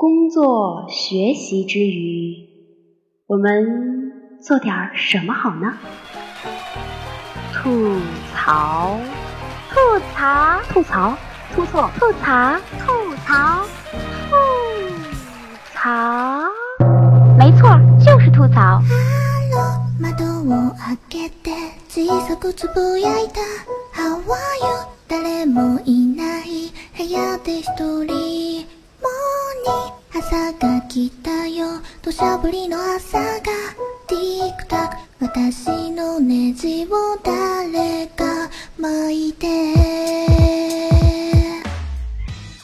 工作学习之余，我们做点什么好呢？吐槽，吐槽，吐槽，吐错，吐槽，吐槽，吐槽，没错，就是吐槽。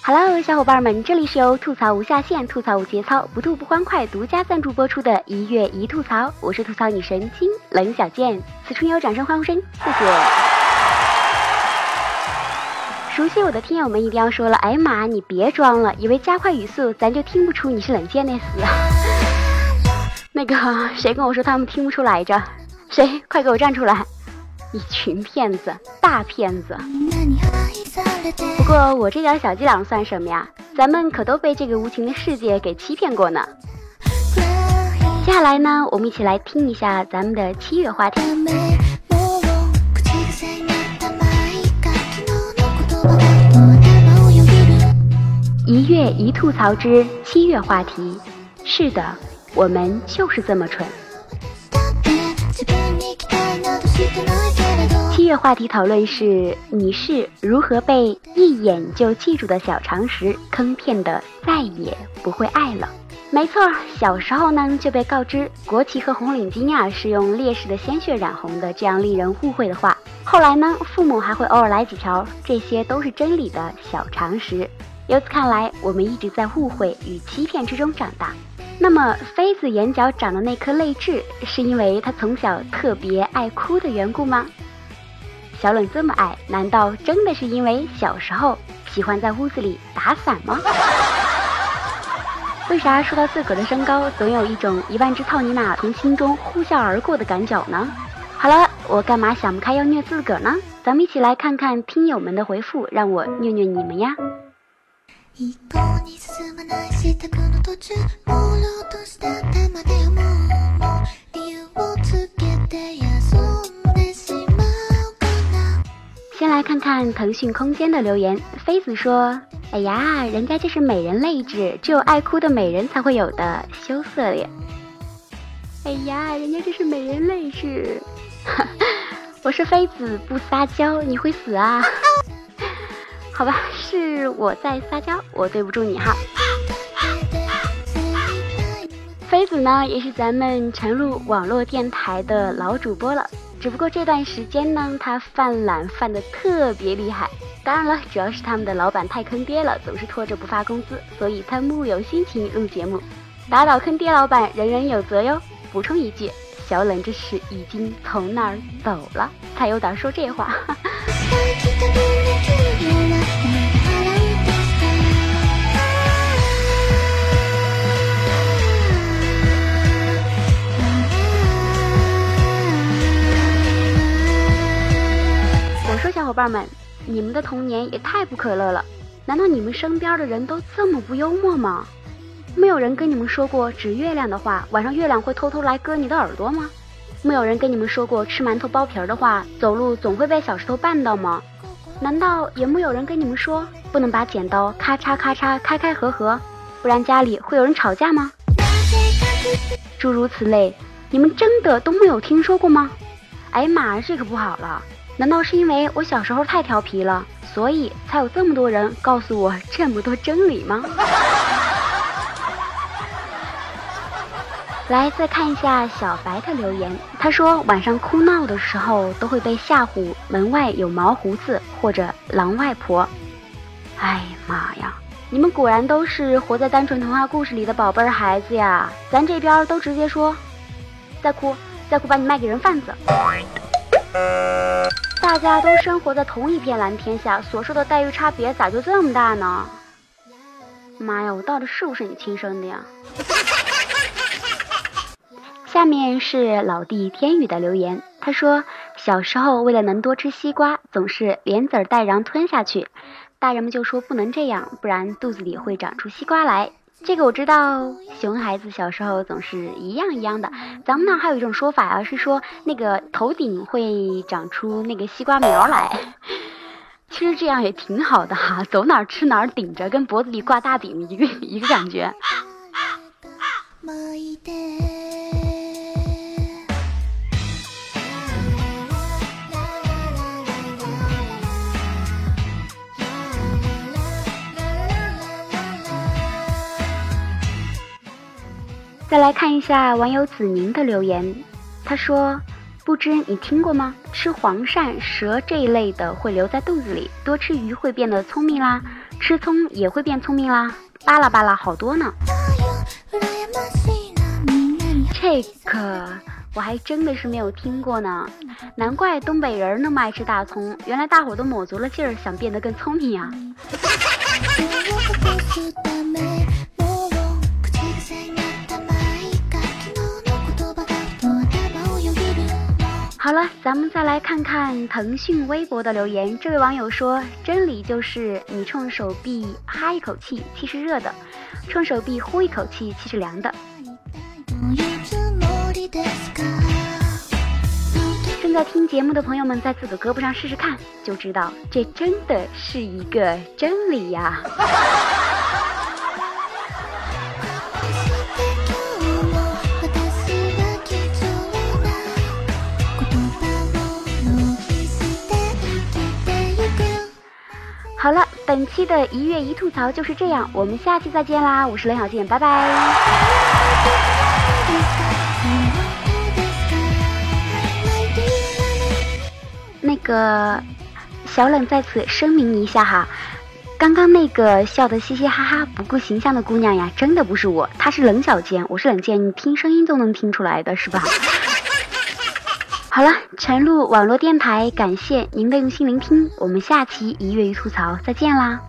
Hello，小伙伴们，这里是由吐槽无下限、吐槽无节操、不吐不欢快独家赞助播出的一月一吐槽，我是吐槽女神金冷小贱，此处有掌声欢呼声，谢谢。熟悉我的听友们一定要说了，哎妈，你别装了，以为加快语速咱就听不出你是冷箭那厮。那个谁跟我说他们听不出来着？谁？快给我站出来！一群骗子，大骗子。不过我这点小伎俩算什么呀？咱们可都被这个无情的世界给欺骗过呢。接下来呢，我们一起来听一下咱们的七月话题。一月一吐槽之七月话题，是的，我们就是这么蠢。七月话题讨论是：你是如何被一眼就记住的小常识坑骗的，再也不会爱了？没错，小时候呢就被告知国旗和红领巾啊是用烈士的鲜血染红的，这样令人误会的话，后来呢父母还会偶尔来几条，这些都是真理的小常识。由此看来，我们一直在误会与欺骗之中长大。那么，妃子眼角长的那颗泪痣，是因为她从小特别爱哭的缘故吗？小冷这么矮，难道真的是因为小时候喜欢在屋子里打伞吗？为啥说到自个儿的身高，总有一种一万只草泥马从心中呼啸而过的感觉呢？好了，我干嘛想不开要虐自个儿呢？咱们一起来看看听友们的回复，让我虐虐你们呀！先来看看腾讯空间的留言，妃子说：“哎呀，人家这是美人泪痣，只有爱哭的美人才会有的羞涩脸。”哎呀，人家这是美人泪痣，我是妃子，不撒娇你会死啊！好吧，是我在撒娇，我对不住你哈。妃子呢，也是咱们晨露网络电台的老主播了，只不过这段时间呢，他犯懒犯的特别厉害。当然了，主要是他们的老板太坑爹了，总是拖着不发工资，所以他木有心情录节目。打倒坑爹老板，人人有责哟。补充一句，小冷这是已经从那儿走了，才有胆说这话。我说，小伙伴们，你们的童年也太不可乐了！难道你们身边的人都这么不幽默吗？没有人跟你们说过指月亮的话，晚上月亮会偷偷来割你的耳朵吗？没有人跟你们说过吃馒头剥皮儿的话，走路总会被小石头绊到吗？难道也木有人跟你们说不能把剪刀咔嚓咔嚓开开合合，不然家里会有人吵架吗？诸如此类，你们真的都没有听说过吗？哎呀妈，这可不好了！难道是因为我小时候太调皮了，所以才有这么多人告诉我这么多真理吗？来，再看一下小白的留言，他说晚上哭闹的时候都会被吓唬，门外有毛胡子或者狼外婆。哎呀妈呀，你们果然都是活在单纯童话故事里的宝贝儿孩子呀！咱这边都直接说，再哭再哭把你卖给人贩子。大家都生活在同一片蓝天下，所受的待遇差别咋就这么大呢？妈呀，我到底是不是你亲生的呀？下面是老弟天宇的留言，他说小时候为了能多吃西瓜，总是连籽儿带瓤吞下去，大人们就说不能这样，不然肚子里会长出西瓜来。这个我知道，熊孩子小时候总是一样一样的。咱们那还有一种说法啊，是说那个头顶会长出那个西瓜苗来。其实这样也挺好的哈，走哪儿吃哪儿顶着，跟脖子里挂大饼一个一个感觉。再来看一下网友子宁的留言，他说：“不知你听过吗？吃黄鳝、蛇这一类的会留在肚子里，多吃鱼会变得聪明啦，吃葱也会变聪明啦，巴拉巴拉好多呢。”这个我还真的是没有听过呢，难怪东北人那么爱吃大葱，原来大伙都抹足了劲儿想变得更聪明呀。好了，咱们再来看看腾讯微博的留言。这位网友说：“真理就是你冲手臂哈一口气，气是热的；冲手臂呼一口气，气是凉的。”正在听节目的朋友们，在自个胳膊上试试看，就知道这真的是一个真理呀。好了，本期的一月一吐槽就是这样，我们下期再见啦！我是冷小贱，拜拜。那个小冷在此声明一下哈，刚刚那个笑得嘻嘻哈哈、不顾形象的姑娘呀，真的不是我，她是冷小贱，我是冷贱，你听声音都能听出来的是吧？好了，晨露网络电台，感谢您的用心聆听，我们下期一月一吐槽再见啦。